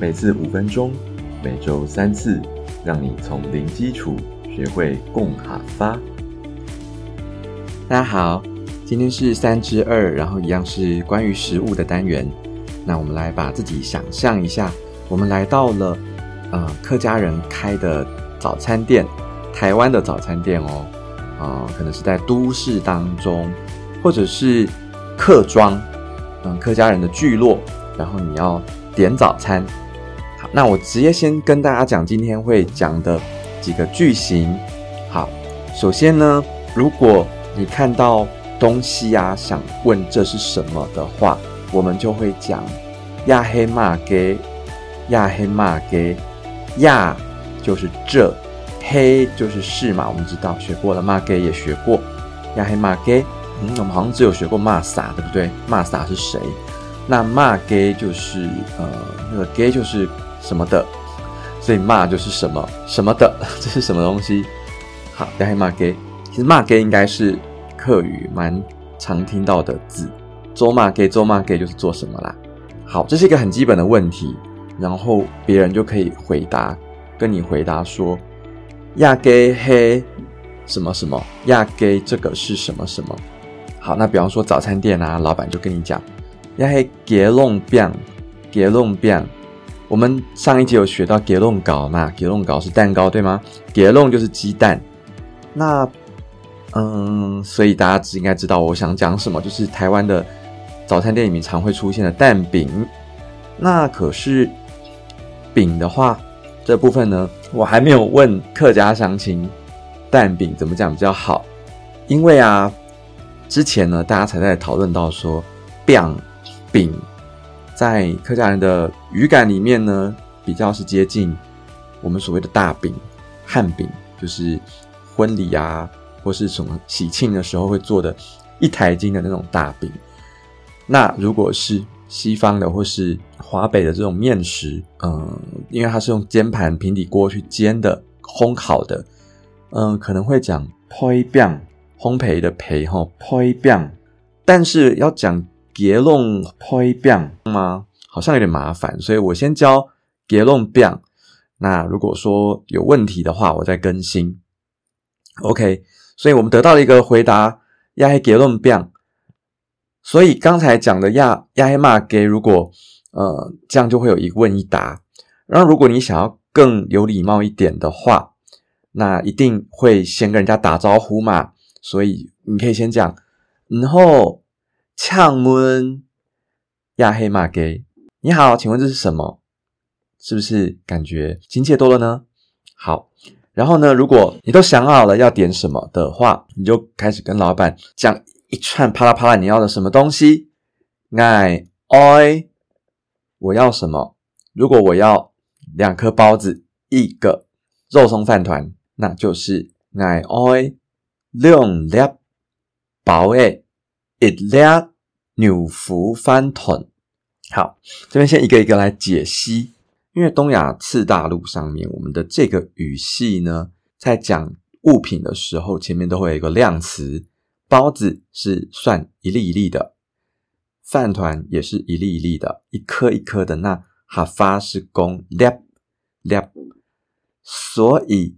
每次五分钟，每周三次，让你从零基础学会共哈发。大家好，今天是三之二，然后一样是关于食物的单元。那我们来把自己想象一下，我们来到了呃客家人开的早餐店，台湾的早餐店哦，啊，可能是在都市当中，或者是客庄，嗯，客家人的聚落，然后你要点早餐。好，那我直接先跟大家讲今天会讲的几个句型。好，首先呢，如果你看到东西啊，想问这是什么的话，我们就会讲亚黑马给亚黑马给亚就是这黑就是是嘛，我们知道学过了，马给也学过亚黑马给，嗯，我们好像只有学过骂撒，对不对？骂撒是谁？那骂 gay 就是呃，那个 gay 就是什么的，所以骂就是什么什么的，这是什么东西？好，亚黑马给，其实骂 gay 应该是。客语蛮常听到的字，做嘛给做嘛给就是做什么啦。好，这是一个很基本的问题，然后别人就可以回答，跟你回答说亚给黑什么什么，亚给这个是什么什么。好，那比方说早餐店啊，老板就跟你讲亚黑给弄饼，给弄饼。我们上一集有学到给弄糕嘛，给弄糕是蛋糕对吗？给弄就是鸡蛋，那。嗯，所以大家只应该知道我想讲什么，就是台湾的早餐店里面常会出现的蛋饼。那可是饼的话，这部分呢，我还没有问客家乡亲蛋饼怎么讲比较好，因为啊，之前呢，大家才在讨论到说，饼饼在客家人的语感里面呢，比较是接近我们所谓的大饼、汉饼，就是婚礼啊。或是什么喜庆的时候会做的一台斤的那种大饼，那如果是西方的或是华北的这种面食，嗯，因为它是用煎盘平底锅去煎的烘烤的，嗯，可能会讲 poi b a n g 烘焙的焙哈 poi b a n g 但是要讲 gelong poi biang 吗？好像有点麻烦，所以我先教 gelong biang。那如果说有问题的话，我再更新。OK。所以我们得到了一个回答，亚黑结论变。所以刚才讲的亚亚黑骂给，如果呃这样就会有一问一答。然后如果你想要更有礼貌一点的话，那一定会先跟人家打招呼嘛。所以你可以先讲，然后呛问亚黑马给，你好，请问这是什么？是不是感觉亲切多了呢？好。然后呢，如果你都想好了要点什么的话，你就开始跟老板讲一串啪啦啪啦你要的什么东西。哎，oi，我要什么？如果我要两颗包子，一个肉松饭团，那就是哎，oi，两粒包诶，一粒牛腐饭团。好，这边先一个一个来解析。因为东亚次大陆上面，我们的这个语系呢，在讲物品的时候，前面都会有一个量词。包子是算一粒一粒的，饭团也是一粒一粒的，一颗一颗的。那哈发是公粒粒，所以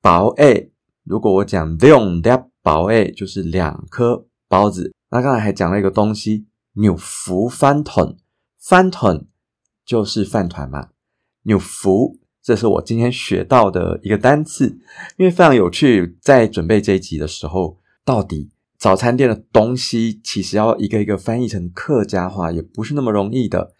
薄 A，如果我讲两粒薄 A，就是两颗包子。那刚才还讲了一个东西，扭福饭团，饭团就是饭团嘛。纽福，这是我今天学到的一个单词，因为非常有趣。在准备这一集的时候，到底早餐店的东西其实要一个一个翻译成客家话，也不是那么容易的。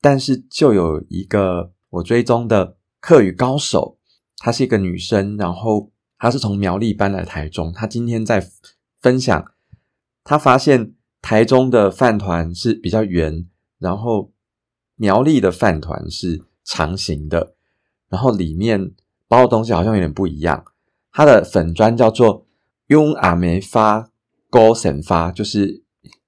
但是就有一个我追踪的客语高手，她是一个女生，然后她是从苗栗搬来台中，她今天在分享，他发现台中的饭团是比较圆，然后苗栗的饭团是。长形的，然后里面包的东西好像有点不一样。它的粉砖叫做用阿梅发过生发，就是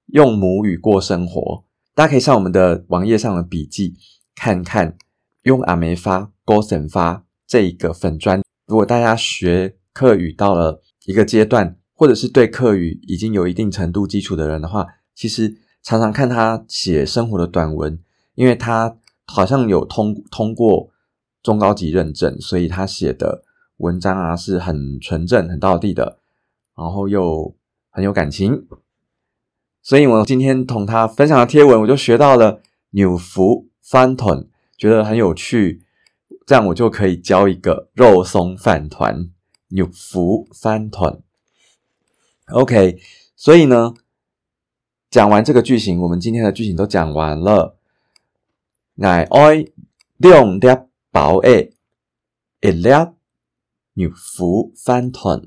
用母语过生活。大家可以上我们的网页上的笔记看看，用阿梅发过生发这一个粉砖。如果大家学课语到了一个阶段，或者是对课语已经有一定程度基础的人的话，其实常常看他写生活的短文，因为他。好像有通通过中高级认证，所以他写的文章啊是很纯正、很道地的，然后又很有感情。所以我今天同他分享的贴文，我就学到了纽福饭团，觉得很有趣。这样我就可以教一个肉松饭团，纽福饭团。OK，所以呢，讲完这个句型，我们今天的句型都讲完了。爱爱两粒薄的一粒纽福翻团。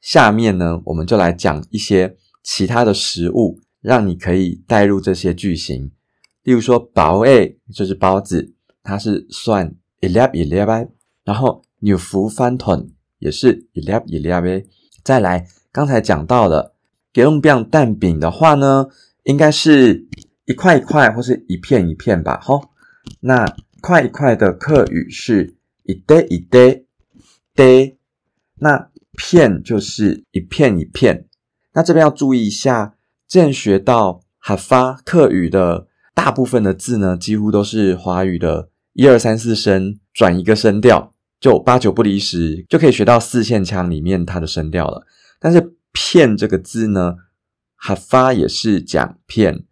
下面呢，我们就来讲一些其他的食物，让你可以带入这些句型。例如说，薄的就是包子，它是算一粒一粒的；然后纽福翻团也是一粒一粒的。再来。刚才讲到了，给用饼蛋饼的话呢，应该是一块一块或是一片一片吧，吼。那块一块的客语是一堆一堆堆，那片就是一片一片。那这边要注意一下，之前学到哈发客语的大部分的字呢，几乎都是华语的一二三四声转一个声调，就八九不离十，就可以学到四线腔里面它的声调了。但是“片”这个字呢，哈发也是讲片，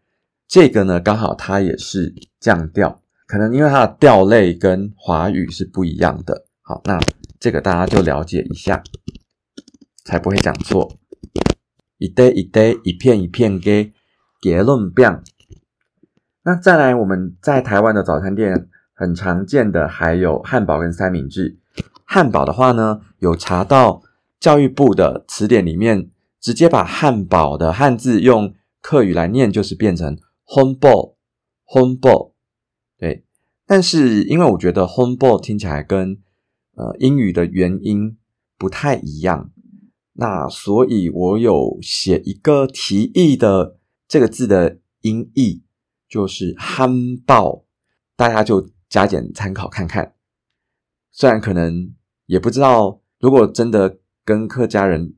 这个呢刚好它也是降调，可能因为它的调类跟华语是不一样的。好，那这个大家就了解一下，才不会讲错。一堆一堆，一片一片给结论变。那再来，我们在台湾的早餐店很常见的还有汉堡跟三明治。汉堡的话呢，有查到。教育部的词典里面直接把汉堡的汉字用客语来念，就是变成 home ball home ball。对，但是因为我觉得 home ball 听起来跟呃英语的元音不太一样，那所以我有写一个提议的这个字的音译，就是憨爆，大家就加减参考看看。虽然可能也不知道，如果真的。跟客家人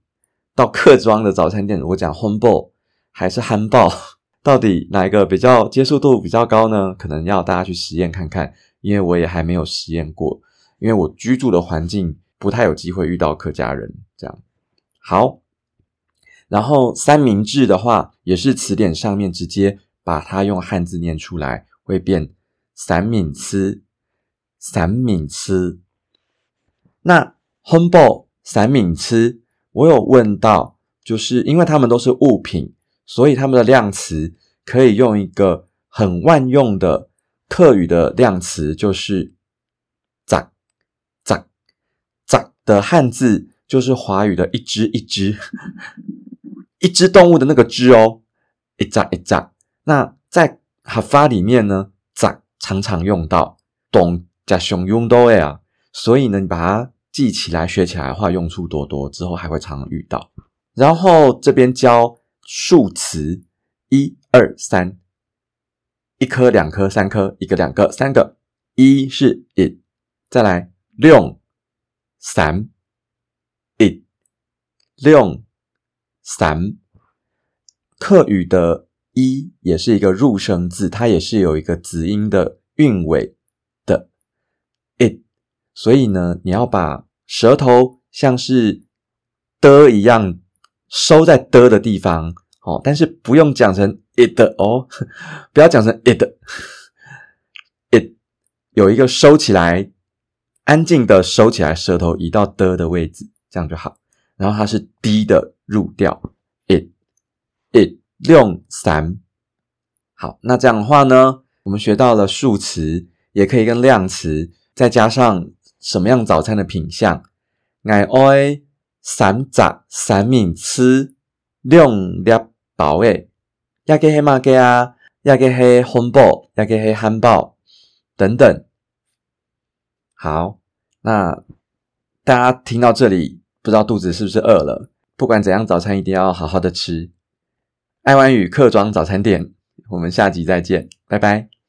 到客庄的早餐店，我讲 home ball 还是 hand ball，到底哪一个比较接受度比较高呢？可能要大家去实验看看，因为我也还没有实验过，因为我居住的环境不太有机会遇到客家人。这样好，然后三明治的话，也是词典上面直接把它用汉字念出来，会变散敏吃，散敏吃。那 home ball。散敏吃，我有问到，就是因为它们都是物品，所以它们的量词可以用一个很万用的客语的量词，就是“咋咋咋”的汉字，就是华语的一只一只 一只动物的那个只哦，一咋一咋。那在哈发里面呢，“咋”常常用到，懂加熊用到的啊，所以呢，你把它。记起来、学起来的话，用处多多，之后还会常常遇到。然后这边教数词，一二三，一颗、两颗、三颗，一个、两个、三个。一是 it，再来六三 it 六三。客语的一也是一个入声字，它也是有一个子音的韵尾。所以呢，你要把舌头像是的一样收在的的地方，哦，但是不用讲成 it 哦，不要讲成 it，it 有一个收起来，安静的收起来，舌头移到的的位置，这样就好。然后它是低的入调，it，it 用三。好，那这样的话呢，我们学到了数词，也可以跟量词，再加上。什么样早餐的品相？爱爱三杂三明治两粒包诶，也个黑马给啊，也个黑红包，也个黑汉堡等等。好，那大家听到这里，不知道肚子是不是饿了？不管怎样，早餐一定要好好的吃。爱玩语客庄早餐店，我们下集再见，拜拜。